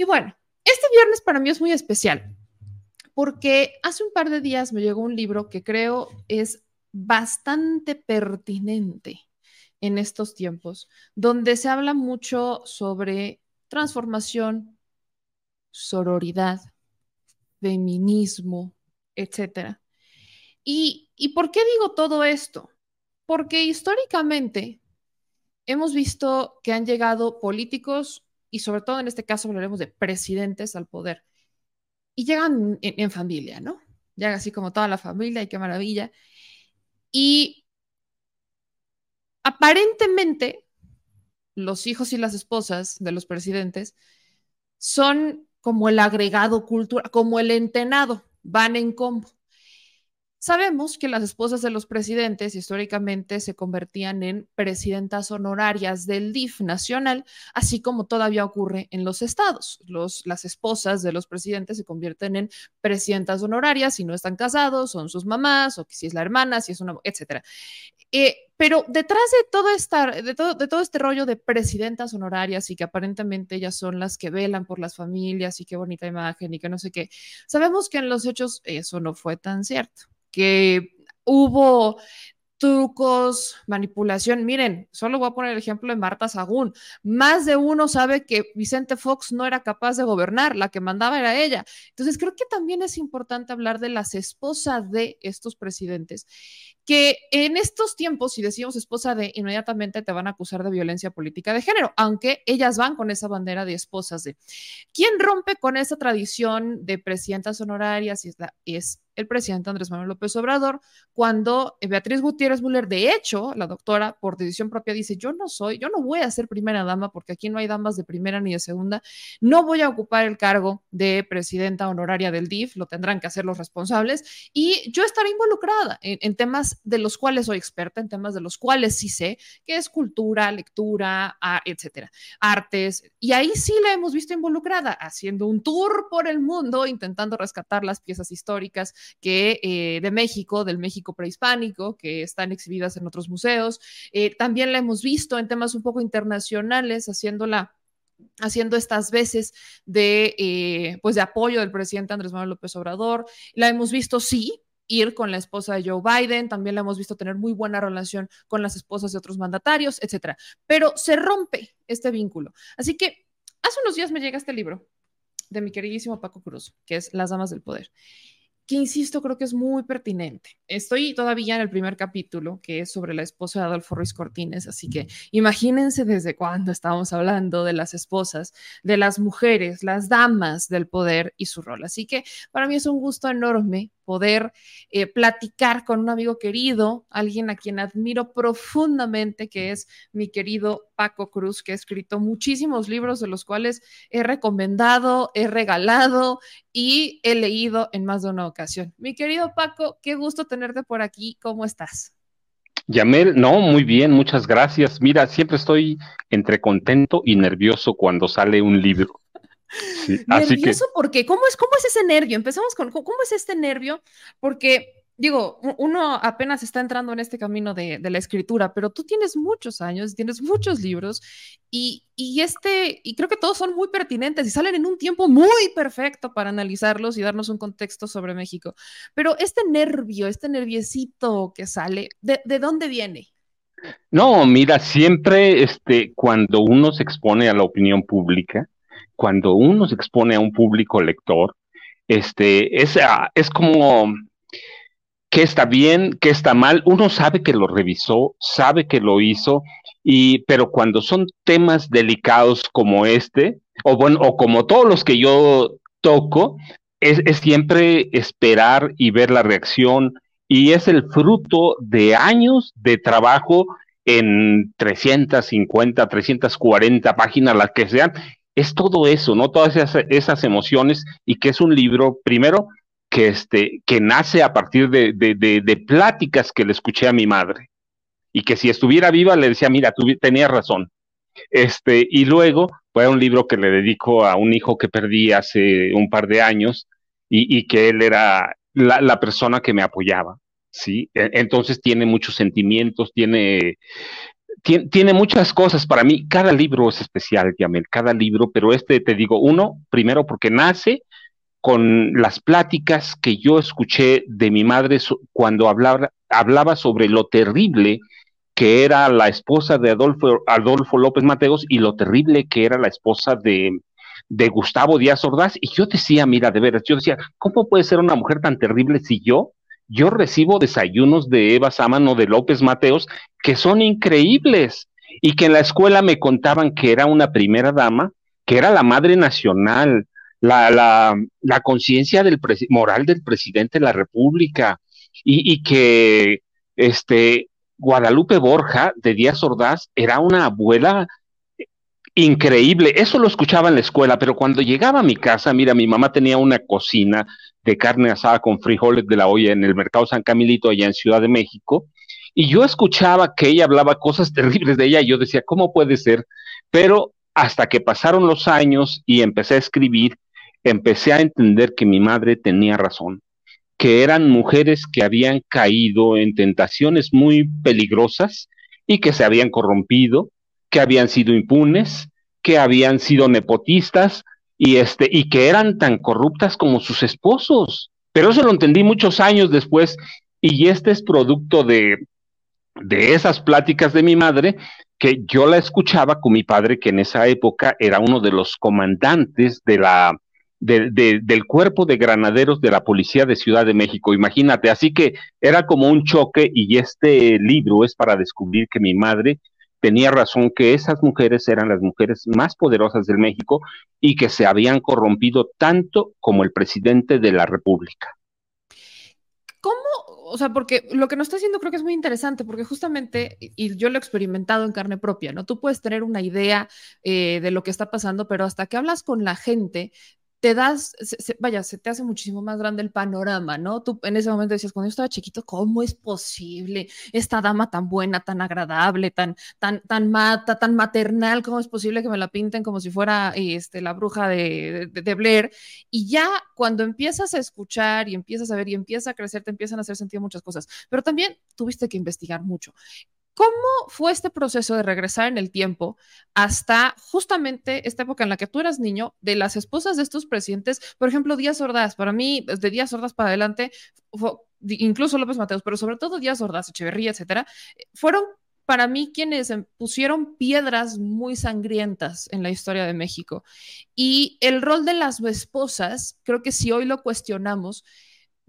Y bueno, este viernes para mí es muy especial porque hace un par de días me llegó un libro que creo es bastante pertinente en estos tiempos, donde se habla mucho sobre transformación, sororidad, feminismo, etc. ¿Y, ¿Y por qué digo todo esto? Porque históricamente hemos visto que han llegado políticos y sobre todo en este caso hablaremos de presidentes al poder y llegan en, familia, ¿no? Llega así como toda la familia y qué maravilla. Y aparentemente los hijos y las esposas de los presidentes son como el agregado cultural, como el entenado, van en combo. Sabemos que las esposas de los presidentes históricamente se convertían en presidentas honorarias del DIF nacional, así como todavía ocurre en los estados. Las esposas de los presidentes se convierten en presidentas honorarias si no están casados, son sus mamás, o si es la hermana, si es una, etcétera. Eh, pero detrás de todo, esta, de, todo, de todo este rollo de presidentas honorarias y que aparentemente ellas son las que velan por las familias y qué bonita imagen y que no sé qué, sabemos que en los hechos eso no fue tan cierto que hubo trucos, manipulación. Miren, solo voy a poner el ejemplo de Marta Sagún. Más de uno sabe que Vicente Fox no era capaz de gobernar, la que mandaba era ella. Entonces, creo que también es importante hablar de las esposas de estos presidentes que en estos tiempos, si decimos esposa de, inmediatamente te van a acusar de violencia política de género, aunque ellas van con esa bandera de esposas de. ¿Quién rompe con esa tradición de presidentas honorarias? Es, es el presidente Andrés Manuel López Obrador, cuando Beatriz Gutiérrez Müller, de hecho, la doctora, por decisión propia, dice, yo no soy, yo no voy a ser primera dama, porque aquí no hay damas de primera ni de segunda, no voy a ocupar el cargo de presidenta honoraria del DIF, lo tendrán que hacer los responsables, y yo estaré involucrada en temas de los cuales soy experta, en temas de los cuales sí sé, que es cultura, lectura, etcétera, artes. Y ahí sí la hemos visto involucrada, haciendo un tour por el mundo, intentando rescatar las piezas históricas que, eh, de México, del México prehispánico, que están exhibidas en otros museos. Eh, también la hemos visto en temas un poco internacionales, haciéndola haciendo estas veces de, eh, pues de apoyo del presidente Andrés Manuel López Obrador. La hemos visto, sí, ir con la esposa de Joe Biden, también la hemos visto tener muy buena relación con las esposas de otros mandatarios, etcétera. Pero se rompe este vínculo. Así que hace unos días me llega este libro de mi queridísimo Paco Cruz, que es Las Damas del Poder que insisto, creo que es muy pertinente. Estoy todavía en el primer capítulo, que es sobre la esposa de Adolfo Ruiz Cortines, así que imagínense desde cuándo estamos hablando de las esposas, de las mujeres, las damas del poder y su rol. Así que para mí es un gusto enorme poder eh, platicar con un amigo querido, alguien a quien admiro profundamente, que es mi querido Paco Cruz, que ha escrito muchísimos libros de los cuales he recomendado, he regalado y he leído en más de una ocasión. Mi querido Paco, qué gusto tenerte por aquí. ¿Cómo estás? Yamel, no, muy bien, muchas gracias. Mira, siempre estoy entre contento y nervioso cuando sale un libro. Nervioso porque, ¿cómo es, ¿cómo es ese nervio? Empezamos con, ¿cómo es este nervio? Porque, digo, uno apenas está entrando en este camino de, la escritura, pero tú tienes muchos años, tienes muchos libros y, y, este, y creo que todos son muy pertinentes y salen en un tiempo muy perfecto para analizarlos y darnos un contexto sobre México. Pero este nervio, este nerviecito que sale, ¿de, de dónde viene? No, mira, siempre este, cuando uno se expone a la opinión pública, cuando uno se expone a un público lector, este, es, ah, es como qué está bien, qué está mal. Uno sabe que lo revisó, sabe que lo hizo, y, pero cuando son temas delicados como este, o bueno, o como todos los que yo toco, es, es siempre esperar y ver la reacción, y es el fruto de años de trabajo en 350, 340 páginas, las que sean, es todo eso, ¿no? Todas esas, emociones y que es un libro, primero, que, este, que nace a partir de, de, pláticas que le escuché a mi madre y que si estuviera viva le decía, mira, tú tenías razón. Este, y luego fue un libro que le dedico a un hijo que perdí hace un par de años y, y que él era la, la, persona que me apoyaba, ¿sí? E, entonces tiene muchos sentimientos, tiene tiene muchas cosas para mí. Cada libro es especial, Yamel, cada libro, pero este te digo, uno, primero porque nace con las pláticas que yo escuché de mi madre cuando hablaba, hablaba sobre lo terrible que era la esposa de Adolfo, Adolfo López Mateos y lo terrible que era la esposa de, de Gustavo Díaz Ordaz. Y yo decía, mira, de veras, yo decía, ¿cómo puede ser una mujer tan terrible si yo, yo recibo desayunos de Eva Sámano, de López Mateos, que son increíbles? Y que en la escuela me contaban que era una primera dama, que era la madre nacional, la, la, conciencia del moral del presidente de la República, y, y que este, Guadalupe Borja de Díaz Ordaz era una abuela increíble. Eso lo escuchaba en la escuela, pero cuando llegaba a mi casa, mira, mi mamá tenía una cocina de carne asada con frijoles de la olla en el mercado San Camilito, allá en Ciudad de México, y yo escuchaba que ella hablaba cosas terribles de ella y yo decía, ¿cómo puede ser? Pero hasta que pasaron los años y empecé a escribir, empecé a entender que mi madre tenía razón, que eran mujeres que habían caído en tentaciones muy peligrosas y que se habían corrompido, que habían sido impunes, que habían sido nepotistas y este y que eran tan corruptas como sus esposos. Pero eso lo entendí muchos años después y este es producto de de esas pláticas de mi madre que yo la escuchaba con mi padre que en esa época era uno de los comandantes de la del cuerpo de granaderos de la policía de Ciudad de México, imagínate, así que era como un choque y este libro es para descubrir que mi madre tenía razón que esas mujeres eran las mujeres más poderosas del México y que se habían corrompido tanto como el presidente de la República. ¿Cómo? O sea, porque lo que nos está haciendo creo que es muy interesante, porque justamente, y yo lo he experimentado en carne propia, ¿no? Tú puedes tener una idea eh, de lo que está pasando, pero hasta que hablas con la gente, te das, vaya, se te hace muchísimo más grande el panorama, ¿no? Tú en ese momento decías, cuando yo estaba chiquito, ¿cómo es posible esta dama tan buena, tan agradable, tan, tan, tan mata, tan maternal, cómo es posible que me la pinten como si fuera este, la bruja de, de, de Blair? Y ya cuando empiezas a escuchar y empiezas a ver y empiezas a crecer, te empiezan a hacer sentido muchas cosas, pero también tuviste que investigar mucho. ¿Cómo fue este proceso de regresar en el tiempo hasta justamente esta época en la que tú eras niño, de las esposas de estos presidentes? Por ejemplo, Díaz Ordaz, para mí, de Díaz Ordaz para adelante, incluso López Mateos, pero sobre todo Díaz Ordaz, Echeverría, etcétera, fueron para mí quienes pusieron piedras muy sangrientas en la historia de México. Y el rol de las esposas, creo que si hoy lo cuestionamos,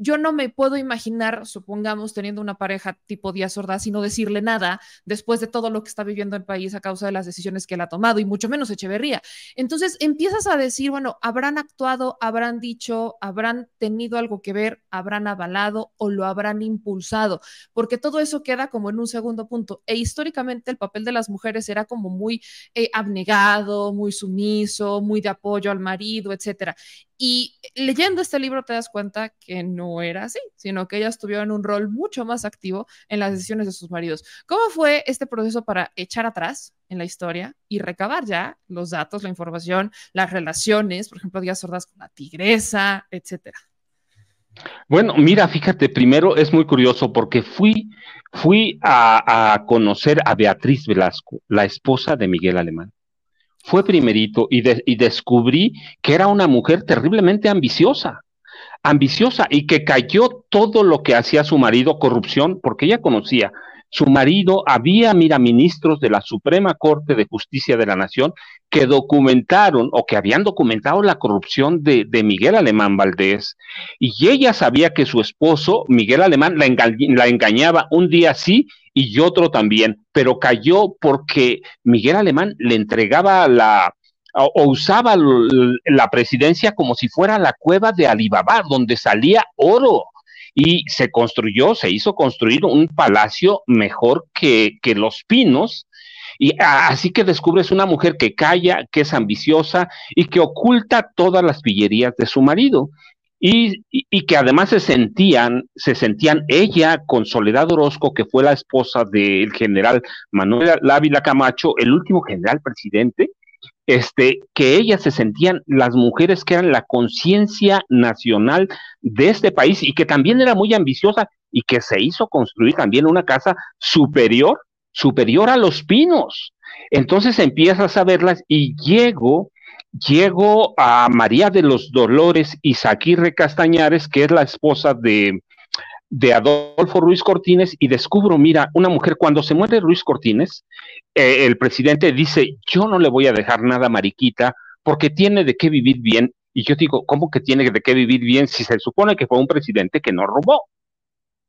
yo no me puedo imaginar, supongamos, teniendo una pareja tipo Díaz Ordaz y no decirle nada después de todo lo que está viviendo el país a causa de las decisiones que él ha tomado, y mucho menos Echeverría. Entonces empiezas a decir, bueno, habrán actuado, habrán dicho, habrán tenido algo que ver, habrán avalado o lo habrán impulsado, porque todo eso queda como en un segundo punto. E históricamente el papel de las mujeres era como muy eh, abnegado, muy sumiso, muy de apoyo al marido, etcétera. Y leyendo este libro te das cuenta que no era así, sino que ellas tuvieron un rol mucho más activo en las decisiones de sus maridos. ¿Cómo fue este proceso para echar atrás en la historia y recabar ya los datos, la información, las relaciones, por ejemplo, Díaz Sordas con la tigresa, etcétera? Bueno, mira, fíjate, primero es muy curioso porque fui, fui a, a conocer a Beatriz Velasco, la esposa de Miguel Alemán fue primerito y, y descubrí que era una mujer terriblemente ambiciosa, ambiciosa y que cayó todo lo que hacía su marido, corrupción, porque ella conocía su marido, había, mira, ministros de la Suprema Corte de Justicia de la Nación que documentaron o que habían documentado la corrupción de, Miguel Alemán Valdés. Y ella sabía que su esposo, Miguel Alemán, la, la engañaba un día sí y otro también, pero cayó porque Miguel Alemán le entregaba la, o, usaba la presidencia como si fuera la cueva de Alibaba, donde salía oro y se construyó, se hizo construir un palacio mejor que, que los pinos. Y así que descubres una mujer que calla, que es ambiciosa y que oculta todas las pillerías de su marido. Y, y, que además se sentían, se sentían ella con Soledad Orozco, que fue la esposa del general Manuel Ávila Camacho, el último general presidente, este, que ellas se sentían las mujeres que eran la conciencia nacional de este país y que también era muy ambiciosa y que se hizo construir también una casa superior superior a los pinos. Entonces empiezas a verlas y llego, llego a María de los Dolores Isaquirre Castañares, que es la esposa de, de Adolfo Ruiz Cortines, y descubro, mira, una mujer, cuando se muere Ruiz Cortines, eh, el presidente dice, yo no le voy a dejar nada a Mariquita, porque tiene de qué vivir bien. Y yo digo, ¿cómo que tiene de qué vivir bien si se supone que fue un presidente que no robó,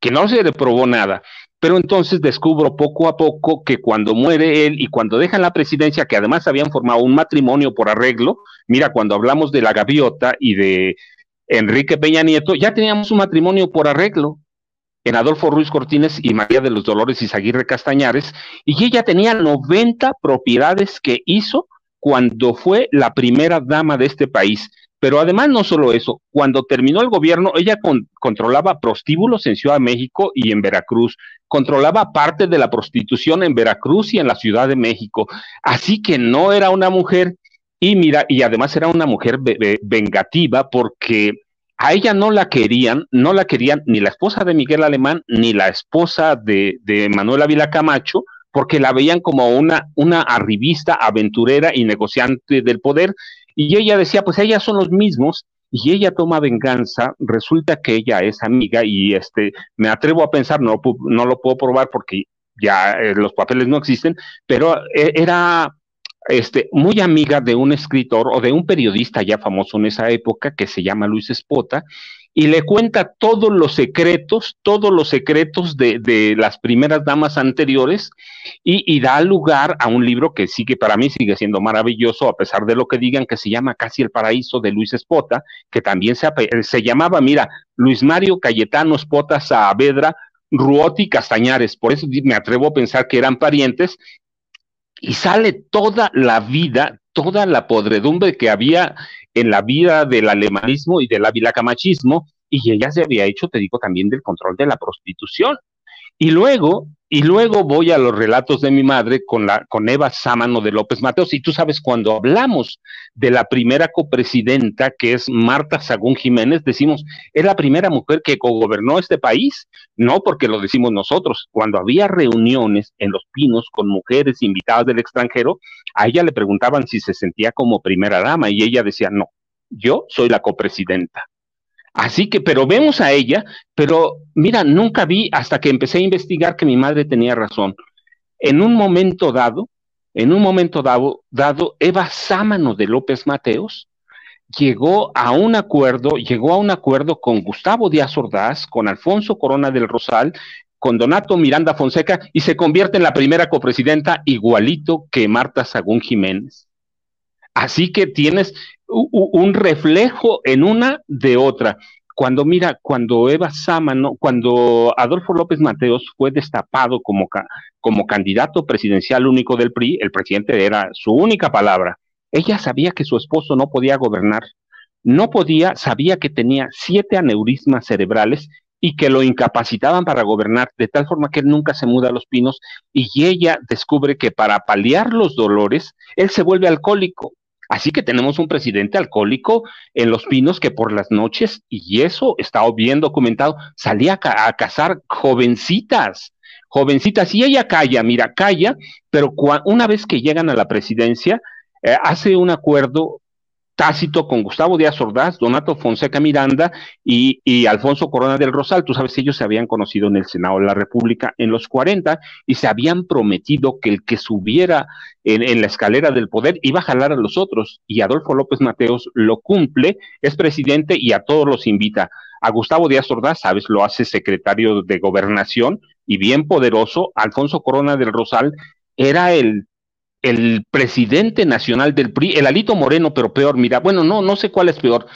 que no se le probó nada? Pero entonces descubro poco a poco que cuando muere él y cuando dejan la presidencia, que además habían formado un matrimonio por arreglo, mira, cuando hablamos de la gaviota y de Enrique Peña Nieto, ya teníamos un matrimonio por arreglo en Adolfo Ruiz Cortines y María de los Dolores Izaguirre Castañares, y ella tenía 90 propiedades que hizo cuando fue la primera dama de este país. Pero además no solo eso, cuando terminó el gobierno, ella controlaba prostíbulos en Ciudad de México y en Veracruz, controlaba parte de la prostitución en Veracruz y en la Ciudad de México. Así que no era una mujer, y mira, y además era una mujer vengativa porque a ella no la querían, no la querían ni la esposa de Miguel Alemán, ni la esposa de, de Manuela Vila Camacho, porque la veían como una, una arribista, aventurera y negociante del poder, y ella decía, pues ellas son los mismos, y ella toma venganza, resulta que ella es amiga, y este, me atrevo a pensar, no, no lo puedo probar porque ya eh, los papeles no existen, pero eh, era este, muy amiga de un escritor o de un periodista ya famoso en esa época que se llama Luis Espota, y le cuenta todos los secretos, todos los secretos de, las primeras damas anteriores y, da lugar a un libro que sigue, para mí sigue siendo maravilloso, a pesar de lo que digan, que se llama Casi el Paraíso de Luis Espota, que también se, se llamaba, mira, Luis Mario Cayetano Espota Saavedra, Ruoti Castañares, por eso me atrevo a pensar que eran parientes, y sale toda la vida, toda la podredumbre que había en la vida del alemanismo y del avilacamachismo, y ella se había hecho, te digo, también del control de la prostitución. Y luego, y luego voy a los relatos de mi madre con, la, con Eva Sámano de López Mateos. Y tú sabes, cuando hablamos de la primera copresidenta, que es Marta Sagún Jiménez, decimos, es la primera mujer que cogobernó este país. No porque lo decimos nosotros. Cuando había reuniones en Los Pinos con mujeres invitadas del extranjero, a ella le preguntaban si se sentía como primera dama y ella decía, no, yo soy la copresidenta. Así que, pero vemos a ella, pero mira, nunca vi hasta que empecé a investigar que mi madre tenía razón. En un momento dado, en un momento dado, Eva Sámano de López Mateos llegó a un acuerdo, llegó a un acuerdo con Gustavo Díaz Ordaz, con Alfonso Corona del Rosal, con Donato Miranda Fonseca y se convierte en la primera copresidenta igualito que Marta Sagún Jiménez. Así que tienes un reflejo en una de otra. Cuando mira, cuando Eva Sámano, cuando Adolfo López Mateos fue destapado como, como candidato presidencial único del PRI, el presidente era su única palabra. Ella sabía que su esposo no podía gobernar, no podía, sabía que tenía siete aneurismas cerebrales y que lo incapacitaban para gobernar, de tal forma que él nunca se muda a los pinos y ella descubre que para paliar los dolores, él se vuelve alcohólico Así que tenemos un presidente alcohólico en Los Pinos que por las noches, y eso está bien documentado, salía a, cazar jovencitas, jovencitas, y ella calla, mira, calla, pero una vez que llegan a la presidencia, eh, hace un acuerdo Tácito con Gustavo Díaz Ordaz, Donato Fonseca Miranda y, Alfonso Corona del Rosal. Tú sabes, ellos se habían conocido en el Senado de la República en los 40 y se habían prometido que el que subiera en, la escalera del poder iba a jalar a los otros. Y Adolfo López Mateos lo cumple, es presidente y a todos los invita. A Gustavo Díaz Ordaz, sabes, lo hace secretario de gobernación y bien poderoso. Alfonso Corona del Rosal era el el presidente nacional del PRI, el Alito Moreno, pero peor, mira, bueno, no, no sé cuál es peor.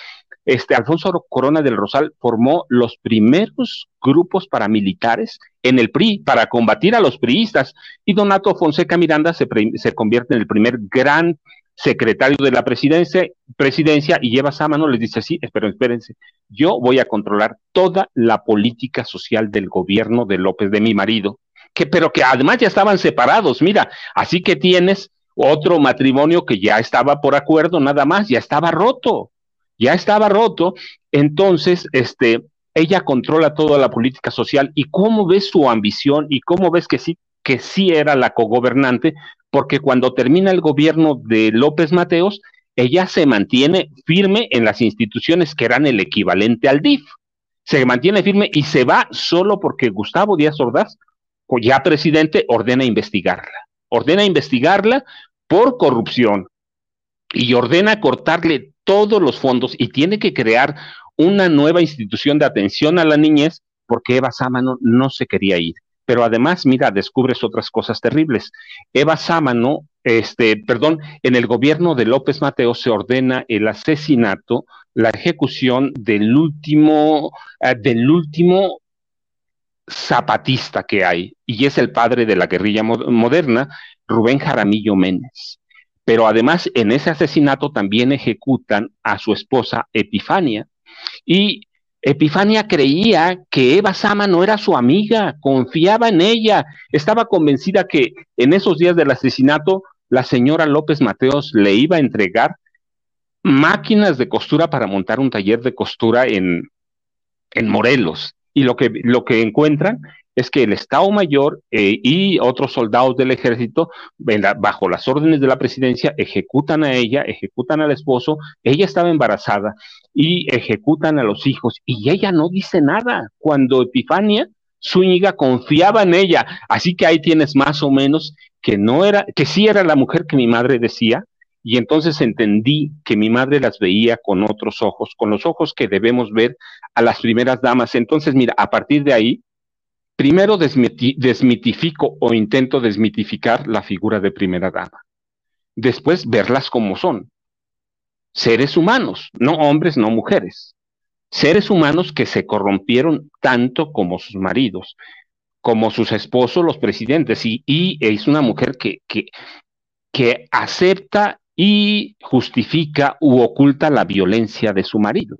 Este Alfonso Corona del Rosal formó los primeros grupos paramilitares en el PRI para combatir a los priistas y Donato Fonseca Miranda se, se convierte en el primer gran secretario de la presidencia, presidencia y lleva esa mano, les dice así, esperen, espérense, yo voy a controlar toda la política social del gobierno de López, de mi marido, que, pero que además ya estaban separados, mira, así que tienes otro matrimonio que ya estaba por acuerdo, nada más, ya estaba roto, ya estaba roto, entonces, este, ella controla toda la política social. Y cómo ves su ambición y cómo ves que sí que sí era la cogobernante, porque cuando termina el gobierno de López Mateos, ella se mantiene firme en las instituciones que eran el equivalente al DIF. Se mantiene firme y se va solo porque Gustavo Díaz Ordaz, ya presidente, ordena investigarla. Ordena investigarla por corrupción y ordena cortarle todos los fondos y tiene que crear una nueva institución de atención a la niñez porque Eva Sámano no se quería ir. Pero además, mira, descubres otras cosas terribles. Eva Sámano, este, perdón, en el gobierno de López Mateo se ordena el asesinato, la ejecución del último, eh, del último zapatista que hay, y es el padre de la guerrilla moderna, Rubén Jaramillo Méndez. Pero además en ese asesinato también ejecutan a su esposa Epifania. Y Epifania creía que Eva Sama no era su amiga, confiaba en ella, estaba convencida que en esos días del asesinato la señora López Mateos le iba a entregar máquinas de costura para montar un taller de costura en, en Morelos. Y lo que, lo que encuentran es que el Estado Mayor eh, y otros soldados del ejército, bajo las órdenes de la presidencia, ejecutan a ella, ejecutan al esposo, ella estaba embarazada y ejecutan a los hijos y ella no dice nada. Cuando Epifania Zúñiga confiaba en ella, así que ahí tienes más o menos que no era, que sí era la mujer que mi madre decía, y entonces entendí que mi madre las veía con otros ojos, con los ojos que debemos ver a las primeras damas. Entonces, mira, a partir de ahí, Primero desmitifico o intento desmitificar la figura de primera dama. Después verlas como son. Seres humanos, no hombres, no mujeres. Seres humanos que se corrompieron tanto como sus maridos, como sus esposos, los presidentes. Y, es una mujer que, que, que acepta y justifica u oculta la violencia de su marido.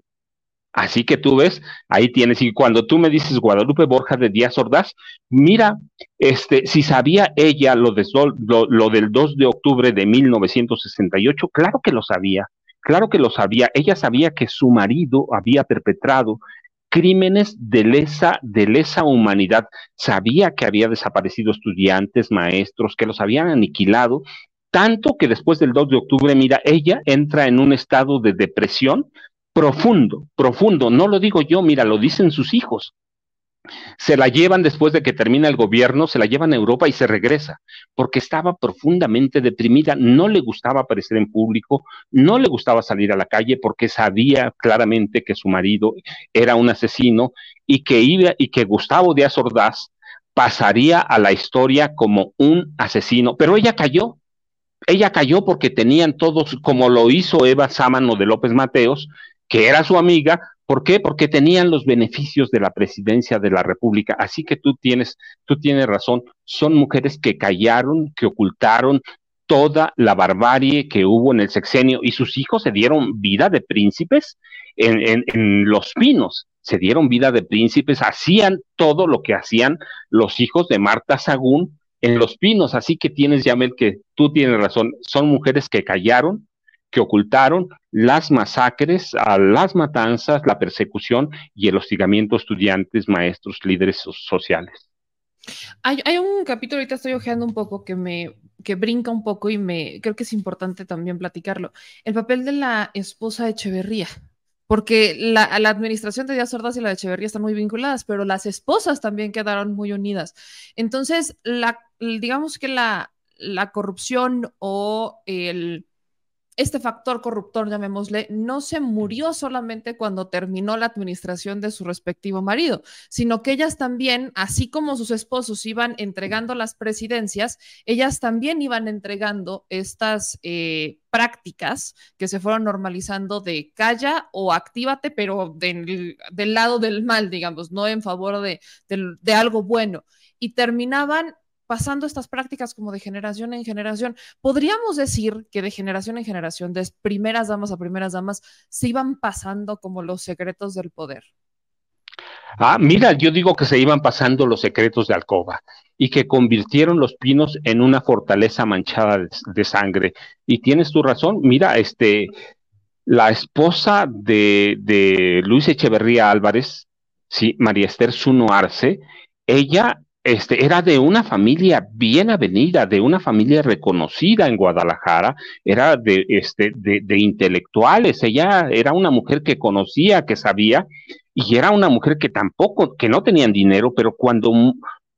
Así que tú ves, ahí tienes, y cuando tú me dices Guadalupe Borja de Díaz Ordaz, mira, este, si sabía ella lo, de, lo, del 2 de octubre de 1968, claro que lo sabía, claro que lo sabía. Ella sabía que su marido había perpetrado crímenes de lesa, de lesa humanidad. Sabía que había desaparecido estudiantes, maestros, que los habían aniquilado, tanto que después del 2 de octubre, mira, ella entra en un estado de depresión profundo, profundo. No lo digo yo, mira, lo dicen sus hijos. Se la llevan después de que termina el gobierno, se la llevan a Europa y se regresa, porque estaba profundamente deprimida, no le gustaba aparecer en público, no le gustaba salir a la calle porque sabía claramente que su marido era un asesino y que iba y que Gustavo Díaz Ordaz pasaría a la historia como un asesino, pero ella cayó. Ella cayó porque tenían todos, como lo hizo Eva Sámano de López Mateos, que era su amiga. ¿Por qué? Porque tenían los beneficios de la presidencia de la República. Así que tú tienes, tú tienes razón. Son mujeres que callaron, que ocultaron toda la barbarie que hubo en el sexenio y sus hijos se dieron vida de príncipes en, en los pinos se dieron vida de príncipes, hacían todo lo que hacían los hijos de Marta Sagún en Los Pinos. Así que tienes, Yamel, que tú tienes razón. Son mujeres que callaron, que ocultaron las masacres, las matanzas, la persecución y el hostigamiento a estudiantes, maestros, líderes sociales. Hay, un capítulo, ahorita estoy ojeando un poco, que me que brinca un poco y me creo que es importante también platicarlo. El papel de la esposa de Echeverría, porque la, la, administración de Díaz Ordaz y la de Echeverría están muy vinculadas, pero las esposas también quedaron muy unidas. Entonces, la, digamos que la, la corrupción o el este factor corruptor, llamémosle, no se murió solamente cuando terminó la administración de su respectivo marido, sino que ellas también, así como sus esposos iban entregando las presidencias, ellas también iban entregando estas eh, prácticas que se fueron normalizando de calla o actívate, pero del, lado del mal, digamos, no en favor de, de algo bueno. Y terminaban pasando estas prácticas como de generación en generación. Podríamos decir que de generación en generación, de primeras damas a primeras damas, se iban pasando como los secretos del poder. Ah, mira, yo digo que se iban pasando los secretos de Alcoba y que convirtieron los pinos en una fortaleza manchada de, sangre. Y tienes tu razón, mira, este, la esposa de, de Luis Echeverría Álvarez, sí, María Esther Zuno Arce, ella este, era de una familia bien avenida, de una familia reconocida en Guadalajara, era de, este, de, de, intelectuales, ella era una mujer que conocía, que sabía, y era una mujer que tampoco, que no tenían dinero, pero cuando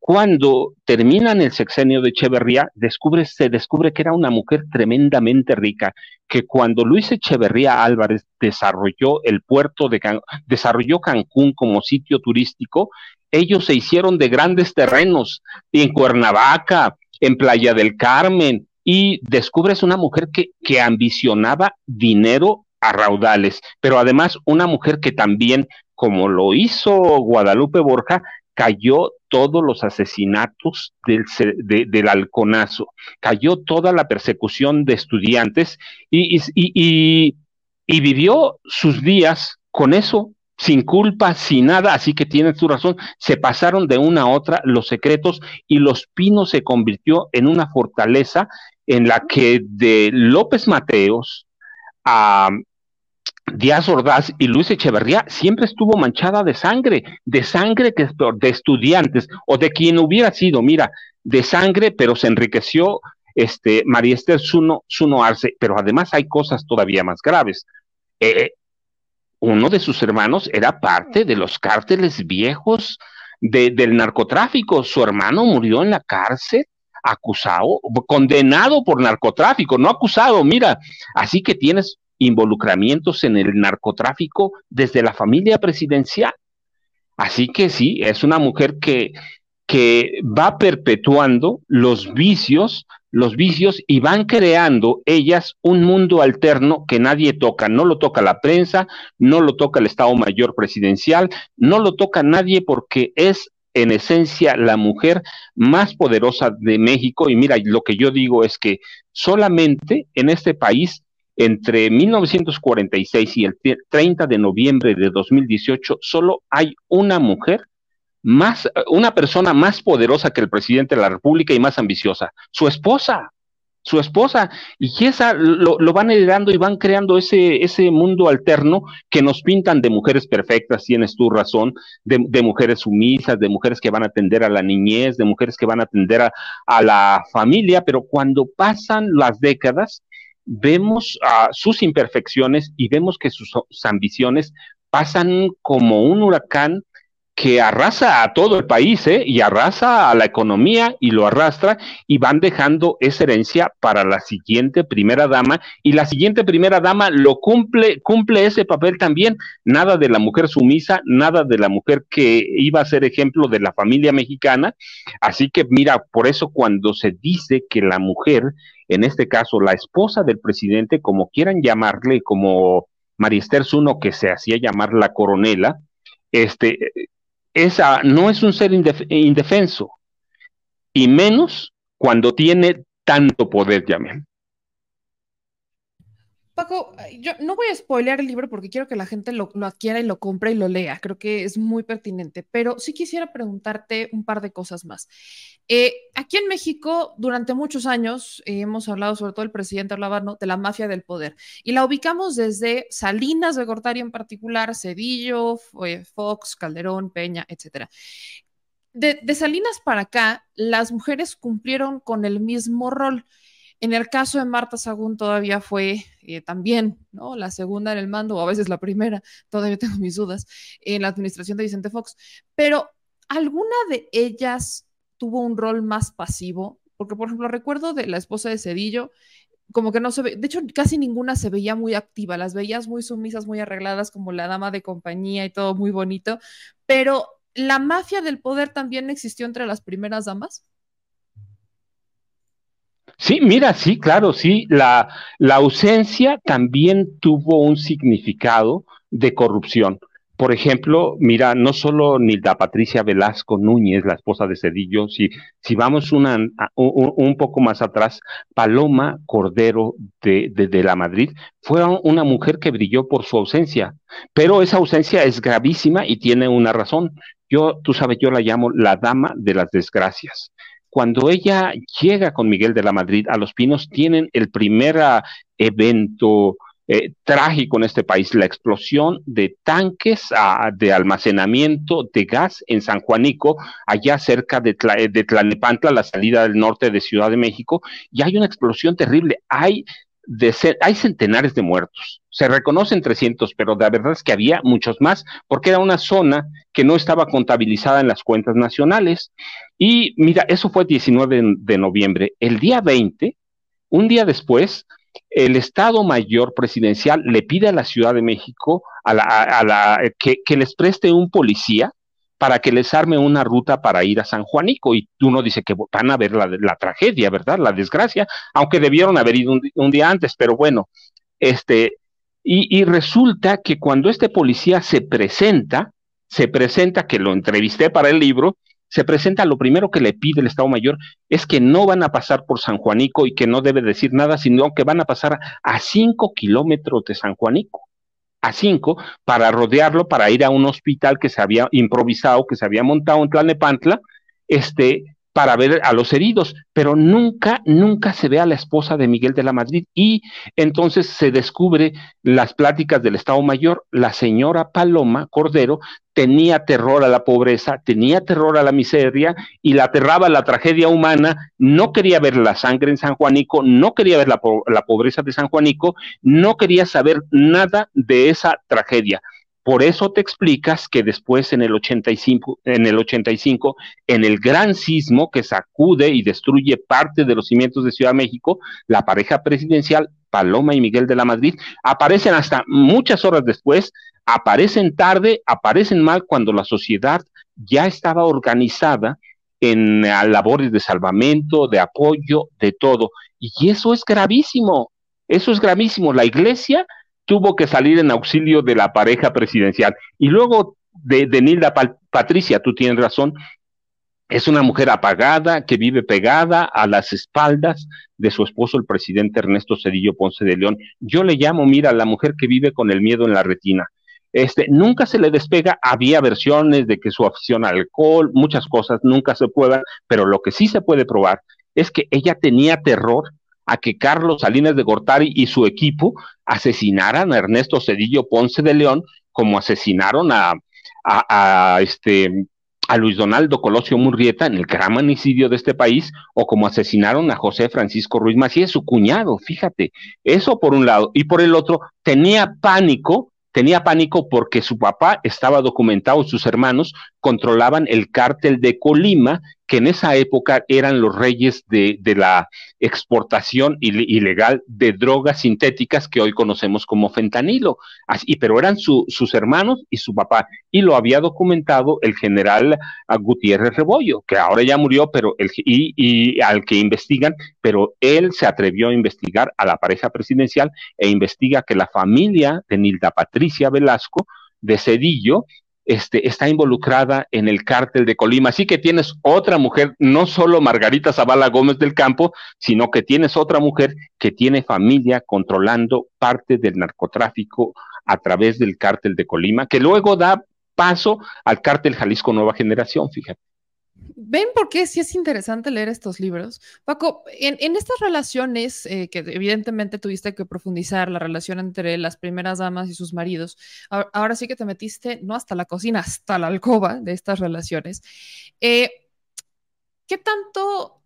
cuando terminan el sexenio de Echeverría, descubre, se descubre que era una mujer tremendamente rica, que cuando Luis Echeverría Álvarez desarrolló el puerto de Can desarrolló Cancún como sitio turístico, ellos se hicieron de grandes terrenos en Cuernavaca, en Playa del Carmen, y descubres una mujer que, que ambicionaba dinero a raudales, pero además una mujer que también, como lo hizo Guadalupe Borja, cayó todos los asesinatos del, del halconazo, cayó toda la persecución de estudiantes y, y, y, vivió sus días con eso, sin culpa, sin nada, así que tiene su razón, se pasaron de una a otra los secretos y Los Pinos se convirtió en una fortaleza en la que de López Mateos a Díaz Ordaz y Luis Echeverría siempre estuvo manchada de sangre, de sangre que de estudiantes o de quien hubiera sido, mira, de sangre, pero se enriqueció este María Esther Zuno, Arce, pero además hay cosas todavía más graves. Eh, uno de sus hermanos era parte de los cárteles viejos del narcotráfico. Su hermano murió en la cárcel acusado, condenado por narcotráfico, no acusado, mira, así que tienes involucramientos en el narcotráfico desde la familia presidencial. Así que sí, es una mujer que, que va perpetuando los vicios, los vicios y van creando ellas un mundo alterno que nadie toca. No lo toca la prensa, no lo toca el Estado Mayor Presidencial, no lo toca nadie porque es en esencia la mujer más poderosa de México. Y mira, lo que yo digo es que solamente en este país entre 1946 y el 30 de noviembre de 2018, solo hay una mujer más, una persona más poderosa que el presidente de la República y más ambiciosa, su esposa, su esposa, y esa lo, van heredando y van creando ese, ese mundo alterno que nos pintan de mujeres perfectas, tienes tu razón, de, mujeres sumisas, de mujeres que van a atender a la niñez, de mujeres que van a atender a, a la familia, pero cuando pasan las décadas, vemos uh, sus imperfecciones y vemos que sus, sus, ambiciones pasan como un huracán que arrasa a todo el país ¿eh? y arrasa a la economía y lo arrastra y van dejando esa herencia para la siguiente primera dama. Y la siguiente primera dama lo cumple, cumple ese papel también, nada de la mujer sumisa, nada de la mujer que iba a ser ejemplo de la familia mexicana, así que mira, por eso cuando se dice que la mujer en este caso la esposa del presidente, como quieran llamarle, como Marister Zuno, que se hacía llamar la coronela, este, esa no es un ser indefenso, y menos cuando tiene tanto poder, llamen. Paco, yo no voy a spoilear el libro porque quiero que la gente lo, adquiera y lo compre y lo lea. Creo que es muy pertinente, pero sí quisiera preguntarte un par de cosas más. Eh, aquí en México, durante muchos años, eh, hemos hablado, sobre todo el presidente hablaba de la mafia del poder y la ubicamos desde Salinas de Gortari en particular, Cedillo, Fox, Calderón, Peña, etcétera. De Salinas para acá, las mujeres cumplieron con el mismo rol. En el caso de Marta Sagún todavía fue eh, también, ¿no? La segunda en el mando, o a veces la primera, todavía tengo mis dudas, en la administración de Vicente Fox. Pero, ¿alguna de ellas tuvo un rol más pasivo? Porque, por ejemplo, recuerdo de la esposa de Cedillo, como que no se ve, de hecho, casi ninguna se veía muy activa, las veías muy sumisas, muy arregladas, como la dama de compañía y todo muy bonito, pero la mafia del poder también existió entre las primeras damas. Sí, mira, sí, claro, sí. La, la ausencia también tuvo un significado de corrupción. Por ejemplo, mira, no solo Nilda Patricia Velasco Núñez, la esposa de Cedillo, si, si vamos una, un, un, poco más atrás, Paloma Cordero de, de, de, la Madrid fue una mujer que brilló por su ausencia, pero esa ausencia es gravísima y tiene una razón. Yo, tú sabes, yo la llamo la dama de las desgracias cuando ella llega con Miguel de la Madrid a Los Pinos, tienen el primer ah, evento eh, trágico en este país, la explosión de tanques ah, de almacenamiento de gas en San Juanico, allá cerca de, de Tlalnepantla, la salida del norte de Ciudad de México, y hay una explosión terrible. Hay hay centenares de muertos. Se reconocen 300, pero la verdad es que había muchos más, porque era una zona que no estaba contabilizada en las cuentas nacionales. Y mira, eso fue 19 de noviembre. El día 20, un día después, el Estado Mayor Presidencial le pide a la Ciudad de México a la, que les preste un policía para que les arme una ruta para ir a San Juanico. Y uno dice que van a ver la, tragedia, ¿verdad? La desgracia, aunque debieron haber ido un, día antes, pero bueno, este, y, y, resulta que cuando este policía se presenta, se presenta, que lo entrevisté para el libro, se presenta, lo primero que le pide el Estado Mayor es que no van a pasar por San Juanico y que no debe decir nada, sino que van a pasar a cinco kilómetros de San Juanico a cinco para rodearlo, para ir a un hospital que se había improvisado, que se había montado en Tlalnepantla, este, para ver a los heridos, pero nunca, nunca se ve a la esposa de Miguel de la Madrid. Y entonces se descubre las pláticas del Estado Mayor, la señora Paloma Cordero tenía terror a la pobreza, tenía terror a la miseria y la aterraba la tragedia humana, no quería ver la sangre en San Juanico, no quería ver la, la pobreza de San Juanico, no quería saber nada de esa tragedia. Por eso te explicas que después en el 85, en el 85, en el gran sismo que sacude y destruye parte de los cimientos de Ciudad México, la pareja presidencial Paloma y Miguel de la Madrid aparecen hasta muchas horas después, aparecen tarde, aparecen mal cuando la sociedad ya estaba organizada en labores de salvamento, de apoyo, de todo. Y eso es gravísimo, eso es gravísimo. La iglesia tuvo que salir en auxilio de la pareja presidencial. Y luego de, Nilda Patricia, tú tienes razón, es una mujer apagada que vive pegada a las espaldas de su esposo, el presidente Ernesto Cedillo Ponce de León. Yo le llamo, mira, la mujer que vive con el miedo en la retina. Este, nunca se le despega, había versiones de que su afición al alcohol, muchas cosas nunca se puedan, pero lo que sí se puede probar es que ella tenía terror a que Carlos Salinas de Gortari y su equipo asesinaran a Ernesto Cedillo Ponce de León, como asesinaron a, a, este a Luis Donaldo Colosio Murrieta en el gran manicidio de este país, o como asesinaron a José Francisco Ruiz Macías, su cuñado, fíjate, eso por un lado, y por el otro, tenía pánico tenía pánico porque su papá estaba documentado, sus hermanos controlaban el cártel de Colima, que en esa época eran los reyes de, la exportación ilegal de drogas sintéticas que hoy conocemos como fentanilo. Así, pero eran sus hermanos y su papá. Y lo había documentado el general Gutiérrez Rebollo, que ahora ya murió, pero el, y, y al que investigan, pero él se atrevió a investigar a la pareja presidencial e investiga que la familia de Nilda Patricia Velasco de Cedillo este, está involucrada en el cártel de Colima. Así que tienes otra mujer, no solo Margarita Zavala Gómez del Campo, sino que tienes otra mujer que tiene familia controlando parte del narcotráfico a través del cártel de Colima, que luego da paso al cártel Jalisco Nueva Generación, fíjate. ¿Ven por qué sí es interesante leer estos libros? Paco, en, estas relaciones eh, que evidentemente tuviste que profundizar, la relación entre las primeras damas y sus maridos, ahora, sí que te metiste no hasta la cocina, hasta la alcoba de estas relaciones. Eh, ¿qué, tanto,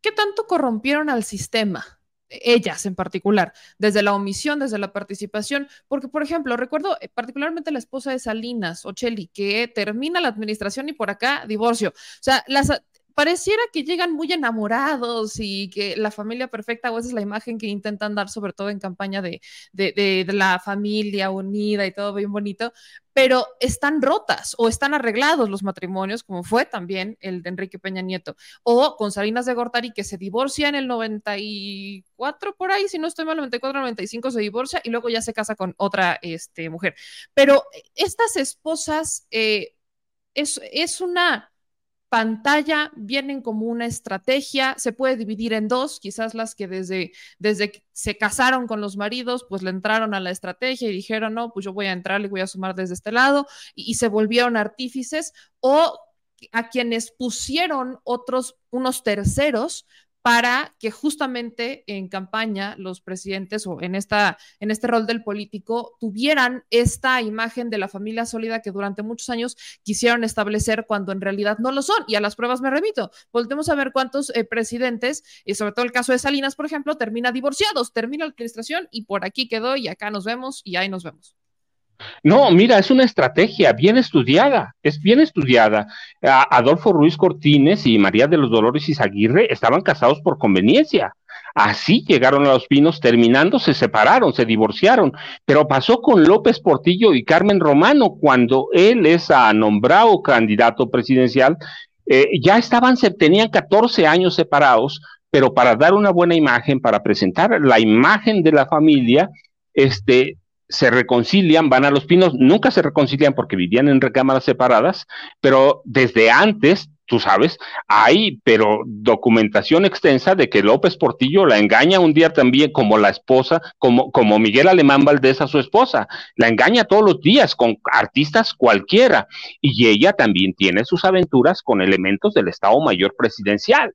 ¿Qué tanto corrompieron al sistema? Ellas en particular, desde la omisión, desde la participación, porque por ejemplo, recuerdo eh, particularmente la esposa de Salinas, Ocheli, que termina la administración y por acá divorcio. O sea, las, pareciera que llegan muy enamorados y que la familia perfecta, o esa es la imagen que intentan dar, sobre todo en campaña de, de, la familia unida y todo bien bonito, pero están rotas o están arreglados los matrimonios, como fue también el de Enrique Peña Nieto, o con Salinas de Gortari, que se divorcia en el 94, por ahí, si no estoy mal, 94, 95 se divorcia y luego ya se casa con otra este, mujer. Pero estas esposas eh, es, es una pantalla vienen como una estrategia, se puede dividir en dos, quizás las que desde, desde que se casaron con los maridos, pues le entraron a la estrategia y dijeron, no, pues yo voy a entrar, le voy a sumar desde este lado, y, y se volvieron artífices, o a quienes pusieron otros, unos terceros para que justamente en campaña los presidentes o en, esta, en este rol del político tuvieran esta imagen de la familia sólida que durante muchos años quisieron establecer cuando en realidad no lo son. Y a las pruebas me remito. Volvemos a ver cuántos eh, presidentes, y sobre todo el caso de Salinas, por ejemplo, termina divorciados, termina la administración y por aquí quedó y acá nos vemos y ahí nos vemos. No, mira, es una estrategia bien estudiada, es bien estudiada. Adolfo Ruiz Cortines y María de los Dolores Izaguirre estaban casados por conveniencia. Así llegaron a los pinos, terminando, se separaron, se divorciaron. Pero pasó con López Portillo y Carmen Romano cuando él es nombrado candidato presidencial. Eh, ya estaban, tenían 14 años separados, pero para dar una buena imagen, para presentar la imagen de la familia, este, se reconcilian, van a los pinos, nunca se reconcilian porque vivían en recámaras separadas, pero desde antes, tú sabes, hay, pero documentación extensa de que López Portillo la engaña un día también como la esposa, como, como Miguel Alemán Valdés a su esposa, la engaña todos los días con artistas cualquiera, y ella también tiene sus aventuras con elementos del Estado Mayor Presidencial.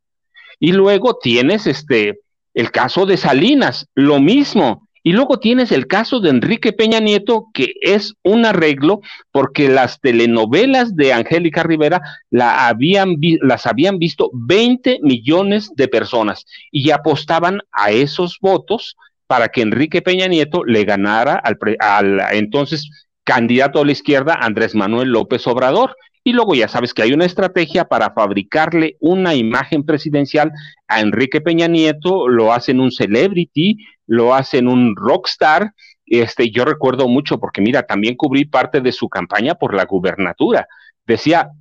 Y luego tienes este, el caso de Salinas, lo mismo, y luego tienes el caso de Enrique Peña Nieto, que es un arreglo porque las telenovelas de Angélica Rivera la habían las habían visto 20 millones de personas y apostaban a esos votos para que Enrique Peña Nieto le ganara al, al entonces candidato a la izquierda Andrés Manuel López Obrador. Y luego ya sabes que hay una estrategia para fabricarle una imagen presidencial a Enrique Peña Nieto, lo hacen un celebrity, lo hacen un rockstar. Este, yo recuerdo mucho porque mira, también cubrí parte de su campaña por la gubernatura. Decía,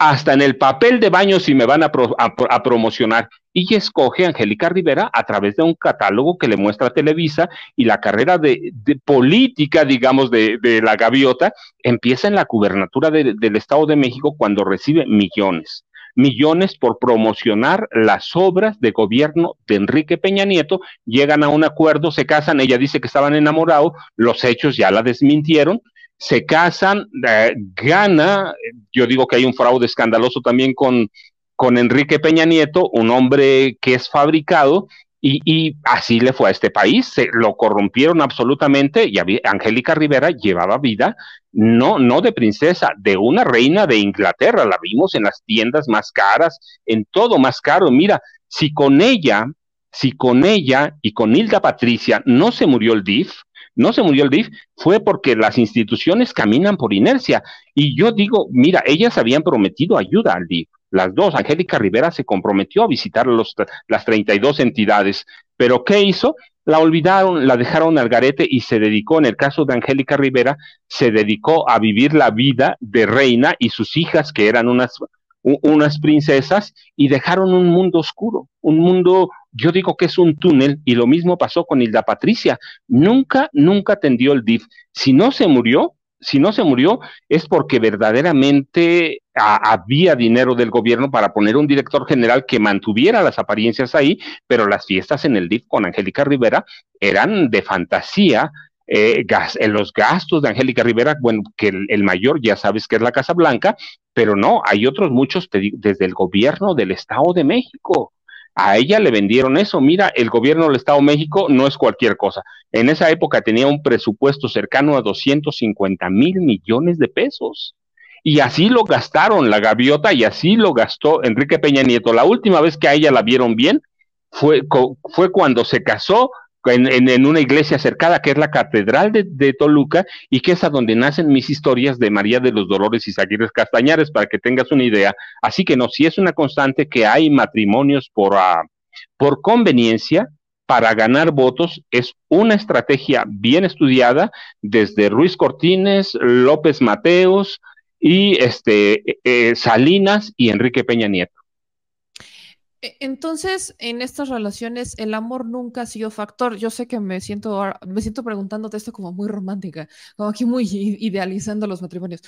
hasta en el papel de baño si me van a, promocionar. Y escoge a Angélica Rivera a través de un catálogo que le muestra Televisa y la carrera de, política, digamos, de, la gaviota empieza en la gubernatura del Estado de México cuando recibe millones millones por promocionar las obras de gobierno de Enrique Peña Nieto, llegan a un acuerdo, se casan, ella dice que estaban enamorados, los hechos ya la desmintieron, se casan, gana, yo digo que hay un fraude escandaloso también con, con Enrique Peña Nieto, un hombre que es fabricado, y, así le fue a este país, se lo corrompieron absolutamente y Angélica Rivera llevaba vida no, no de princesa, de una reina de Inglaterra, la vimos en las tiendas más caras, en todo más caro. Mira, si con ella, si con ella y con Hilda Patricia no se murió el DIF, no se murió el DIF, fue porque las instituciones caminan por inercia. Y yo digo, mira, ellas habían prometido ayuda al DIF las dos. Angélica Rivera se comprometió a visitar los, las 32 entidades, pero ¿qué hizo? La olvidaron, la dejaron al garete y se dedicó, en el caso de Angélica Rivera, se dedicó a vivir la vida de reina y sus hijas, que eran unas, unas princesas, y dejaron un mundo oscuro, un mundo, yo digo que es un túnel, y lo mismo pasó con Hilda Patricia. Nunca, nunca tendió el DIF. Si no se murió, si no se murió es porque verdaderamente había dinero del gobierno para poner un director general que mantuviera las apariencias ahí, pero las fiestas en el DIF con Angélica Rivera eran de fantasía. Eh, en los gastos de Angélica Rivera, bueno, que el, mayor ya sabes que es la Casa Blanca, pero no, hay otros muchos desde el gobierno del Estado de México. A ella le vendieron eso. Mira, el gobierno del Estado de México no es cualquier cosa. En esa época tenía un presupuesto cercano a 250 mil millones de pesos. Y así lo gastaron la gaviota y así lo gastó Enrique Peña Nieto. La última vez que a ella la vieron bien fue, fue cuando se casó en, una iglesia cercada, que es la Catedral de, Toluca, y que es a donde nacen mis historias de María de los Dolores y Zaguirres Castañares, para que tengas una idea. Así que no, si es una constante que hay matrimonios por, uh, por conveniencia, para ganar votos, es una estrategia bien estudiada desde Ruiz Cortines, López Mateos y este, eh, Salinas y Enrique Peña Nieto. E, entonces, en estas relaciones, el amor nunca ha sido factor. Yo sé que me siento, me siento preguntándote esto como muy romántica, como aquí muy idealizando los matrimonios.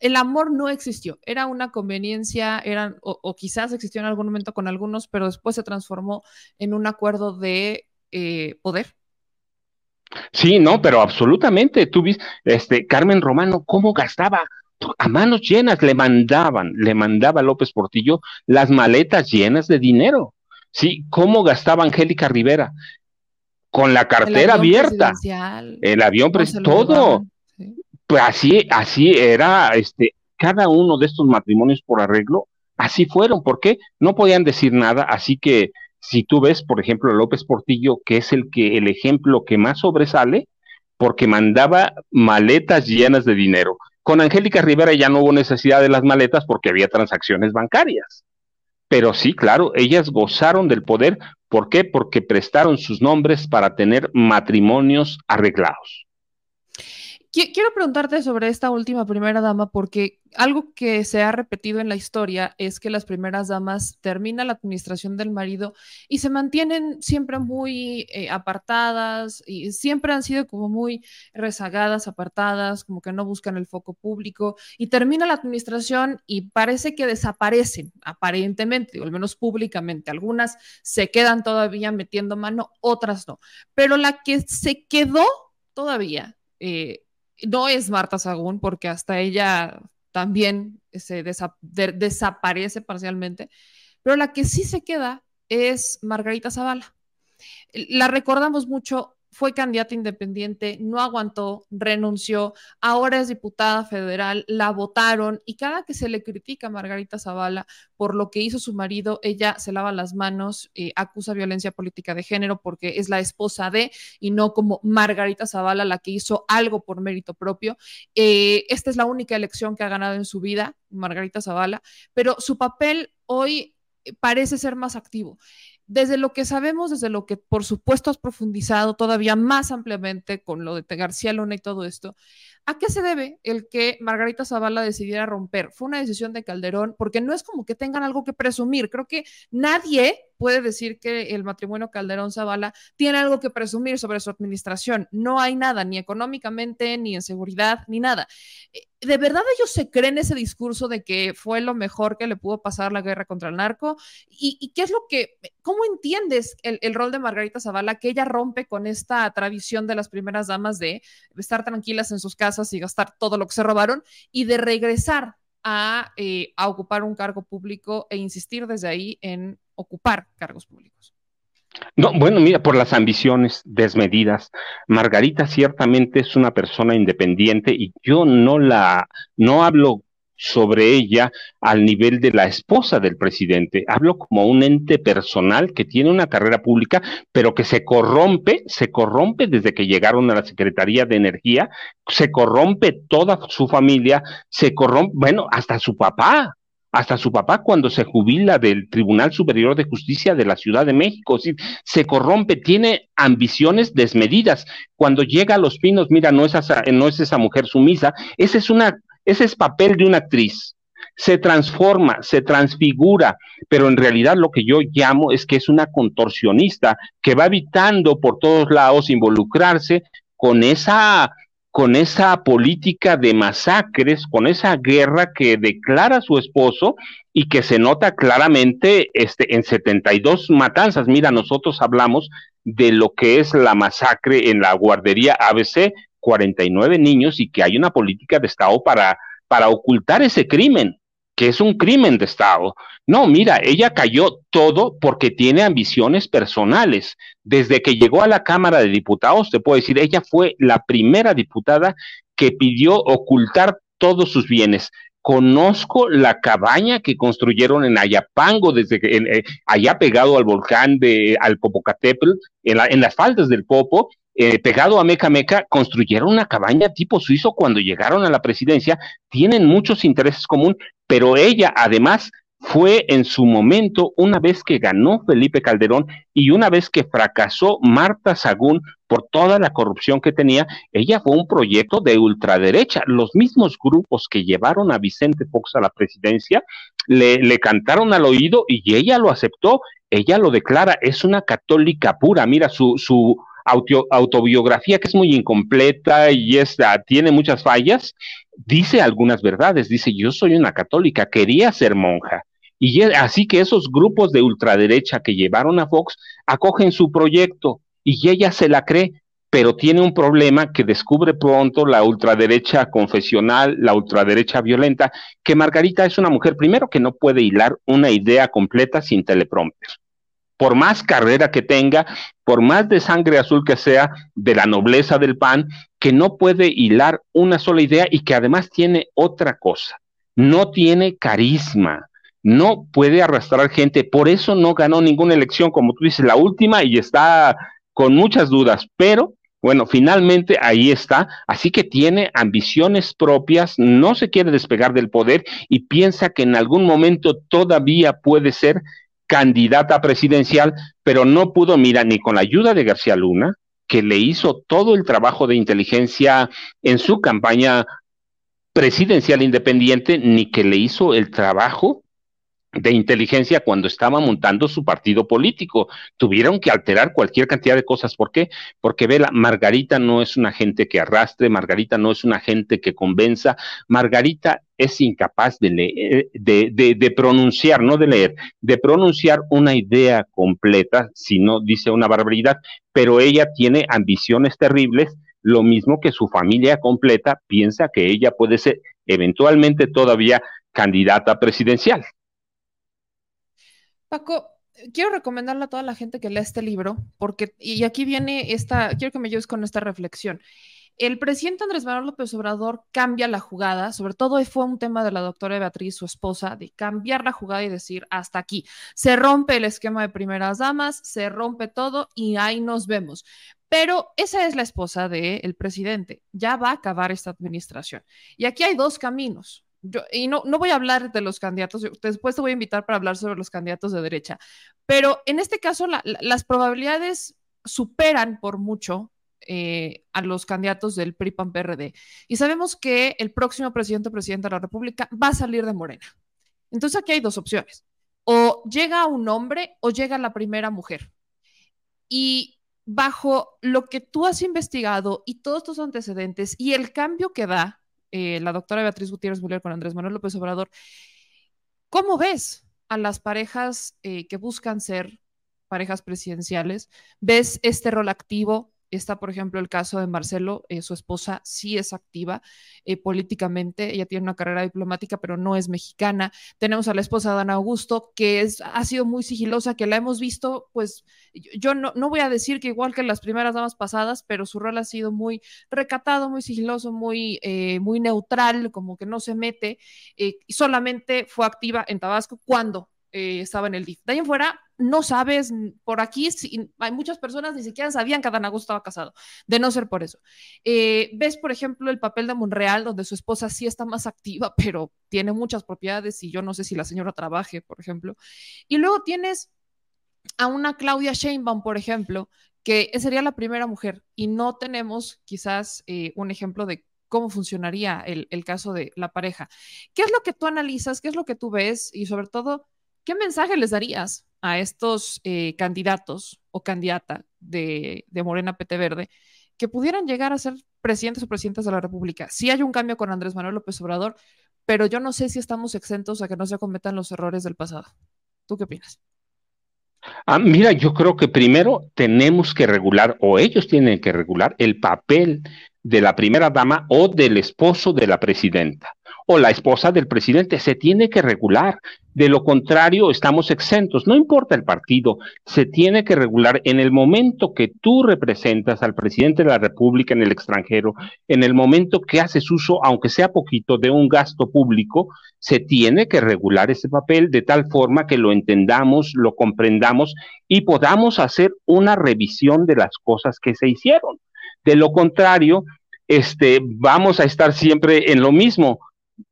El amor no existió, era una conveniencia, eran, o, quizás existió en algún momento con algunos, pero después se transformó en un acuerdo de eh, poder. Sí, no, pero absolutamente. Tú viste, este, Carmen Romano, ¿cómo gastaba? A manos llenas le mandaban, le mandaba López Portillo las maletas llenas de dinero. ¿sí? ¿Cómo gastaba Angélica Rivera? Con la cartera abierta, el avión todo. Pues así, así era, este, cada uno de estos matrimonios por arreglo, así fueron. ¿Por qué? No podían decir nada, así que si tú ves, por ejemplo, López Portillo, que es el que el ejemplo que más sobresale, porque mandaba maletas llenas de dinero. Con Angélica Rivera ya no hubo necesidad de las maletas porque había transacciones bancarias. Pero sí, claro, ellas gozaron del poder. ¿Por qué? Porque prestaron sus nombres para tener matrimonios arreglados. Quiero preguntarte sobre esta última primera dama porque algo que se ha repetido en la historia es que las primeras damas terminan la administración del marido y se mantienen siempre muy eh, apartadas y siempre han sido como muy rezagadas, apartadas, como que no buscan el foco público y termina la administración y parece que desaparecen aparentemente, o al menos públicamente. Algunas se quedan todavía metiendo mano, otras no. Pero la que se quedó todavía... Eh, no es Marta Sagún, porque hasta ella también se desaparece parcialmente, pero la que sí se queda es Margarita Zavala. La recordamos mucho fue candidata independiente, no aguantó, renunció, ahora es diputada federal, la votaron y cada que se le critica a Margarita Zavala por lo que hizo su marido, ella se lava las manos, eh, acusa violencia política de género porque es la esposa de y no como Margarita Zavala la que hizo algo por mérito propio. Eh, esta es la única elección que ha ganado en su vida, Margarita Zavala, pero su papel hoy parece ser más activo desde lo que sabemos, desde lo que por supuesto has profundizado todavía más ampliamente con lo de García Luna y todo esto, ¿a qué se debe el que Margarita Zavala decidiera romper? Fue una decisión de Calderón, porque no es como que tengan algo que presumir. Creo que nadie puede decir que el matrimonio Calderón Zavala tiene algo que presumir sobre su administración. No hay nada, ni económicamente, ni en seguridad, ni nada. Eh, ¿De verdad ellos se creen ese discurso de que fue lo mejor que le pudo pasar la guerra contra el narco? ¿Y, qué es lo que, cómo entiendes el, rol de Margarita Zavala, que ella rompe con esta tradición de las primeras damas de estar tranquilas en sus casas y gastar todo lo que se robaron y de regresar eh, a, ocupar un cargo público e insistir desde ahí en ocupar cargos públicos. No, bueno, mira, por las ambiciones desmedidas. Margarita ciertamente es una persona independiente y yo no la, no hablo sobre ella al nivel de la esposa del presidente. Hablo como un ente personal que tiene una carrera pública, pero que se corrompe, se corrompe desde que llegaron a la Secretaría de Energía, se corrompe toda su familia, se corrompe, bueno, hasta su papá, hasta su papá cuando se jubila del Tribunal Superior de Justicia de la Ciudad de México, se corrompe, tiene ambiciones desmedidas. Cuando llega a Los Pinos, mira, no es esa, no es esa mujer sumisa, esa es una ese es papel de una actriz. Se transforma, se transfigura, pero en realidad lo que yo llamo es que es una contorsionista que va evitando por todos lados involucrarse con esa con esa política de masacres, con esa guerra que declara su esposo y que se nota claramente este, en 72 matanzas. Mira, nosotros hablamos de lo que es la masacre en la guardería ABC, 49 niños y que hay una política de Estado para, para ocultar ese crimen, que es un crimen de Estado. No, mira, ella cayó todo porque tiene ambiciones personales. Desde que llegó a la Cámara de Diputados, te puedo decir, ella fue la primera diputada que pidió ocultar todos sus bienes. Conozco la cabaña que construyeron en Ayapango, desde que, eh, allá pegado al volcán de al Popocatépetl, en, en las faldas del Popo, eh, pegado a Meca Meca, construyeron una cabaña tipo suizo cuando llegaron a la presidencia, tienen muchos intereses comunes, pero ella además fue en su momento, una vez que ganó Felipe Calderón y una vez que fracasó Marta Sagún por toda la corrupción que tenía, ella fue un proyecto de ultraderecha. Los mismos grupos que llevaron a Vicente Fox a la presidencia le, le cantaron al oído y ella lo aceptó, ella lo declara, es una católica pura. Mira, su, su, autobiografía que es muy incompleta y esta, tiene muchas fallas, dice algunas verdades, dice yo soy una católica, quería ser monja. Y así que esos grupos de ultraderecha que llevaron a Fox acogen su proyecto y ella se la cree, pero tiene un problema que descubre pronto la ultraderecha confesional, la ultraderecha violenta, que Margarita es una mujer primero que no puede hilar una idea completa sin teleprompter por más carrera que tenga, por más de sangre azul que sea, de la nobleza del PAN, que no puede hilar una sola idea y que además tiene otra cosa, no tiene carisma, no puede arrastrar gente, por eso no ganó ninguna elección, como tú dices, la última y está con muchas dudas, pero bueno, finalmente ahí está, así que tiene ambiciones propias, no se quiere despegar del poder y piensa que en algún momento todavía puede ser candidata presidencial, pero no pudo, mira, ni con la ayuda de García Luna, que le hizo todo el trabajo de inteligencia en su campaña presidencial independiente, ni que le hizo el trabajo de inteligencia cuando estaba montando su partido político. Tuvieron que alterar cualquier cantidad de cosas. ¿Por qué? Porque Vela, Margarita no es una gente que arrastre, Margarita no es una gente que convenza, Margarita es incapaz de, leer, de, de, de pronunciar, no de leer, de pronunciar una idea completa, si no dice una barbaridad, pero ella tiene ambiciones terribles, lo mismo que su familia completa piensa que ella puede ser eventualmente todavía candidata presidencial. Paco, quiero recomendarle a toda la gente que lea este libro, porque, y aquí viene esta, quiero que me ayudes con esta reflexión. El presidente Andrés Manuel López Obrador cambia la jugada, sobre todo fue un tema de la doctora Beatriz, su esposa, de cambiar la jugada y decir hasta aquí. Se rompe el esquema de primeras damas, se rompe todo y ahí nos vemos. Pero esa es la esposa del presidente. Ya va a acabar esta administración. Y aquí hay dos caminos y no, no voy a hablar de los candidatos, después te voy a invitar para hablar sobre los candidatos de derecha, pero en este caso las probabilidades superan por mucho eh, a los candidatos del PRI-PAN-PRD. Y sabemos que el próximo presidente o presidenta de la República va a salir de Morena. Entonces aquí hay dos opciones. O llega un hombre o llega la primera mujer. Y bajo lo que tú has investigado y todos tus antecedentes y el cambio que da eh, la doctora Beatriz Gutiérrez Muller con Andrés Manuel López Obrador. ¿Cómo ves a las parejas eh, que buscan ser parejas presidenciales? ¿Ves este rol activo Está, por ejemplo, el caso de Marcelo, eh, su esposa sí es activa eh, políticamente, ella tiene una carrera diplomática, pero no es mexicana. Tenemos a la esposa de Ana Augusto, que es, ha sido muy sigilosa, que la hemos visto, pues yo no, no voy a decir que igual que las primeras damas pasadas, pero su rol ha sido muy recatado, muy sigiloso, muy, eh, muy neutral, como que no se mete, y solamente fue activa en Tabasco cuando estaba en el DIF. De ahí en fuera, no sabes, por aquí hay muchas personas ni siquiera sabían que Adán Augusto estaba casado, de no ser por eso. Eh, ves, por ejemplo, el papel de Monreal, donde su esposa sí está más activa, pero tiene muchas propiedades y yo no sé si la señora trabaje, por ejemplo. Y luego tienes a una Claudia Sheinbaum, por ejemplo, que sería la primera mujer y no tenemos quizás eh, un ejemplo de cómo funcionaría el, el caso de la pareja. ¿Qué es lo que tú analizas? ¿Qué es lo que tú ves? Y sobre todo, ¿qué mensaje les darías a estos eh, candidatos o candidata de, Morena PT Verde que pudieran llegar a ser presidentes o presidentas de la República. Sí hay un cambio con Andrés Manuel López Obrador, pero yo no sé si estamos exentos a que no se cometan los errores del pasado. ¿Tú qué opinas? Ah, mira, yo creo que primero tenemos que regular, o ellos tienen que regular, el papel de la primera dama o del esposo de la presidenta o la esposa del presidente. Se tiene que regular. De lo contrario, estamos exentos. No importa el partido, se tiene que regular en el momento que tú representas al presidente de la República en el extranjero, en el momento que haces uso, aunque sea poquito, de un gasto público, se tiene que regular ese papel de tal forma que lo entendamos, lo comprendamos y podamos hacer una revisión de las cosas que se hicieron. De lo contrario, este, vamos a estar siempre en lo mismo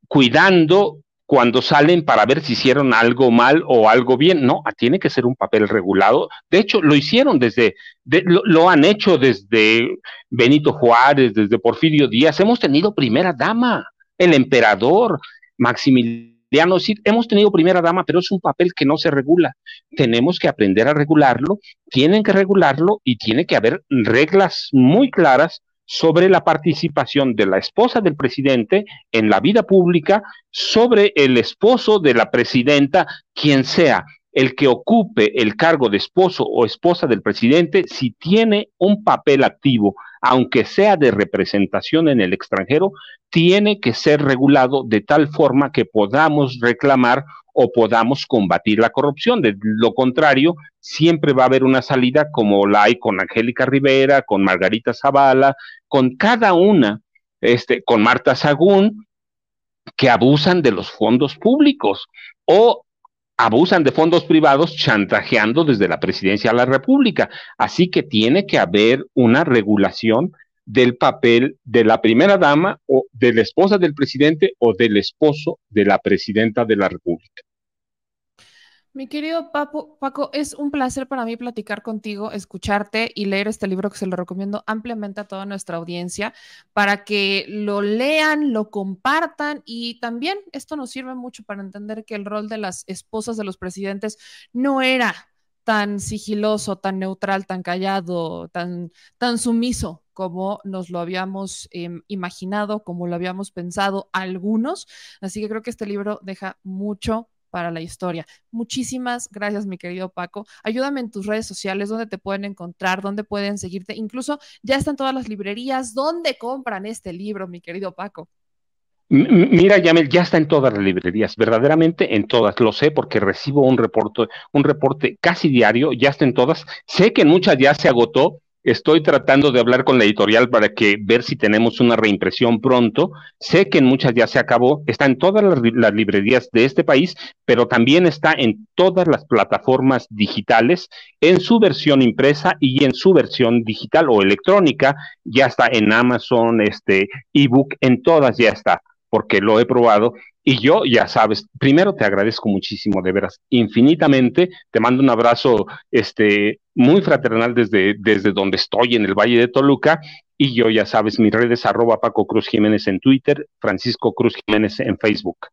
cuidando cuando salen para ver si hicieron algo mal o algo bien. No, tiene que ser un papel regulado. De hecho, lo hicieron desde, lo, han hecho desde Benito Juárez, desde Porfirio Díaz. Hemos tenido primera dama, el emperador, Maximiliano. Sí, hemos tenido primera dama, pero es un papel que no se regula. Tenemos que aprender a regularlo, tienen que regularlo y tiene que haber reglas muy claras sobre la participación de la esposa del presidente en la vida pública, sobre el esposo de la presidenta, quien sea. El que ocupe el cargo de esposo o esposa del presidente, si tiene un papel activo, aunque sea de representación en el extranjero, tiene que ser regulado de tal forma que podamos reclamar o podamos combatir la corrupción. De lo contrario, siempre va a haber una salida como la hay con Angélica Rivera, con Margarita Zavala, con cada una, este, con Marta Sagún, que abusan de los fondos públicos o abusan de fondos privados chantajeando desde la presidencia de la República. Así que tiene que haber una regulación del papel de la primera dama o de la esposa del presidente o del esposo de la presidenta de la República. Mi querido Paco, Paco, es un placer para mí platicar contigo, escucharte y leer este libro que se lo recomiendo ampliamente a toda nuestra audiencia para que lo lean, lo compartan y también esto nos sirve mucho para entender que el rol de las esposas de los presidentes no era tan sigiloso, tan neutral, tan callado, tan, tan sumiso como nos lo habíamos em, imaginado, como lo habíamos pensado algunos. Así que creo que este libro deja mucho para la historia. Muchísimas gracias, mi querido Paco. Ayúdame en tus redes sociales, donde te pueden encontrar, dónde pueden seguirte. Incluso ya están todas las librerías. ¿Dónde compran este libro, mi querido Paco? Mira, Yamel, ya está en todas las librerías, verdaderamente en todas. Lo sé porque recibo un reporte, un reporte casi diario, ya está en todas. Sé que en muchas ya se agotó, Estoy tratando de hablar con la editorial para que ver si tenemos una reimpresión pronto. Sé que en muchas ya se acabó, está en todas las, librerías de este país, pero también está en todas las plataformas digitales, en su versión impresa y en su versión digital o electrónica. Ya está en Amazon, este ebook, en todas ya está, porque lo he probado y yo, ya sabes, primero te agradezco muchísimo, de veras, infinitamente. Te mando un abrazo este, muy fraternal desde, desde donde estoy, en el Valle de Toluca. Y yo, ya sabes, mis redes arroba Paco Cruz Jiménez en Twitter, Francisco Cruz Jiménez en Facebook.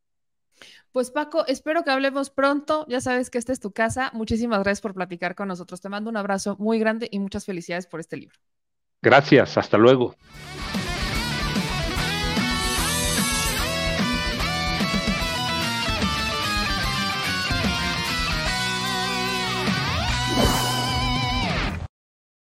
Pues Paco, espero que hablemos pronto. Ya sabes que esta es tu casa. Muchísimas gracias por platicar con nosotros. Te mando un abrazo muy grande y muchas felicidades por este libro. Gracias, hasta luego.